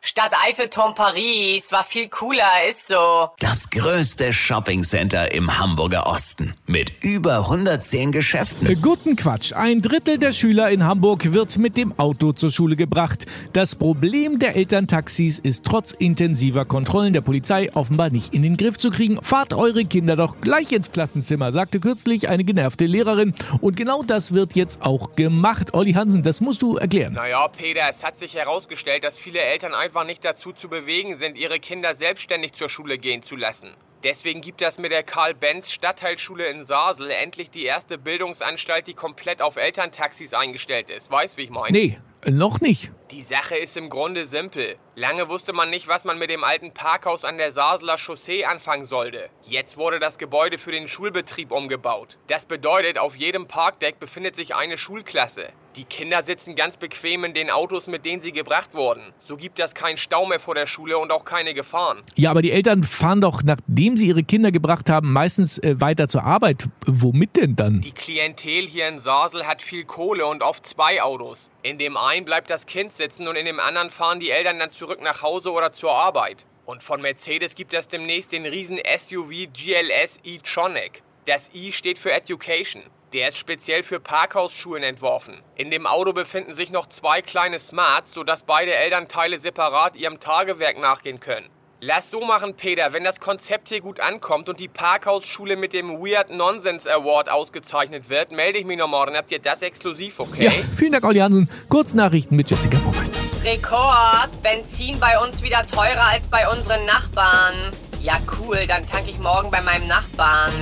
Stadt Eiffelturm Paris war viel cooler, ist so. Das größte Shoppingcenter im Hamburger Osten mit über 110 Geschäften. Guten Quatsch. Ein Drittel der Schüler in Hamburg wird mit dem Auto zur Schule gebracht. Das Problem der Elterntaxis ist trotz intensiver Kontrollen der Polizei offenbar nicht in den Griff zu kriegen. Fahrt eure Kinder doch gleich ins Klassenzimmer, sagte kürzlich eine genervte Lehrerin. Und genau das wird jetzt auch gemacht. Olli Hansen, das musst du erklären. Naja, Peter, es hat sich herausgestellt, dass viele Eltern einfach nicht dazu zu bewegen sind, ihre Kinder selbstständig zur Schule gehen zu lassen. Deswegen gibt es mit der Karl-Benz Stadtteilschule in Sasel endlich die erste Bildungsanstalt, die komplett auf Elterntaxis eingestellt ist. Weißt, wie ich meine? Nee, noch nicht. Die Sache ist im Grunde simpel. Lange wusste man nicht, was man mit dem alten Parkhaus an der Saseler Chaussee anfangen sollte. Jetzt wurde das Gebäude für den Schulbetrieb umgebaut. Das bedeutet, auf jedem Parkdeck befindet sich eine Schulklasse. Die Kinder sitzen ganz bequem in den Autos, mit denen sie gebracht wurden. So gibt es keinen Stau mehr vor der Schule und auch keine Gefahren. Ja, aber die Eltern fahren doch, nachdem sie ihre Kinder gebracht haben, meistens äh, weiter zur Arbeit. Womit denn dann? Die Klientel hier in Sasel hat viel Kohle und oft zwei Autos. In dem einen bleibt das Kind sitzen und in dem anderen fahren die Eltern dann zurück nach Hause oder zur Arbeit. Und von Mercedes gibt es demnächst den riesen SUV GLS e-Tronic. Das I steht für Education. Der ist speziell für Parkhausschulen entworfen. In dem Auto befinden sich noch zwei kleine Smarts, sodass beide Elternteile separat ihrem Tagewerk nachgehen können. Lass so machen, Peter. Wenn das Konzept hier gut ankommt und die Parkhausschule mit dem Weird Nonsense Award ausgezeichnet wird, melde ich mich noch morgen. Habt ihr das exklusiv, okay? Ja, vielen Dank, Olli Hansen. Kurznachrichten mit Jessica Baumeister. Rekord. Benzin bei uns wieder teurer als bei unseren Nachbarn. Ja, cool. Dann tanke ich morgen bei meinem Nachbarn.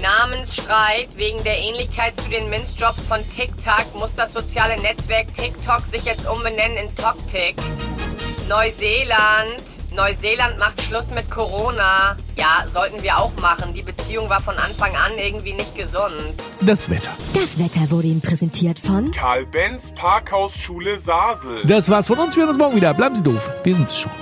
Namensstreit wegen der Ähnlichkeit zu den Minstrobs von TikTok muss das soziale Netzwerk TikTok sich jetzt umbenennen in TokTik. Neuseeland. Neuseeland macht Schluss mit Corona. Ja, sollten wir auch machen. Die Beziehung war von Anfang an irgendwie nicht gesund. Das Wetter. Das Wetter wurde Ihnen präsentiert von Karl Benz Parkhausschule Sasel. Das war's von uns. Wir hören uns morgen wieder. Bleiben Sie doof. Wir sind's schon.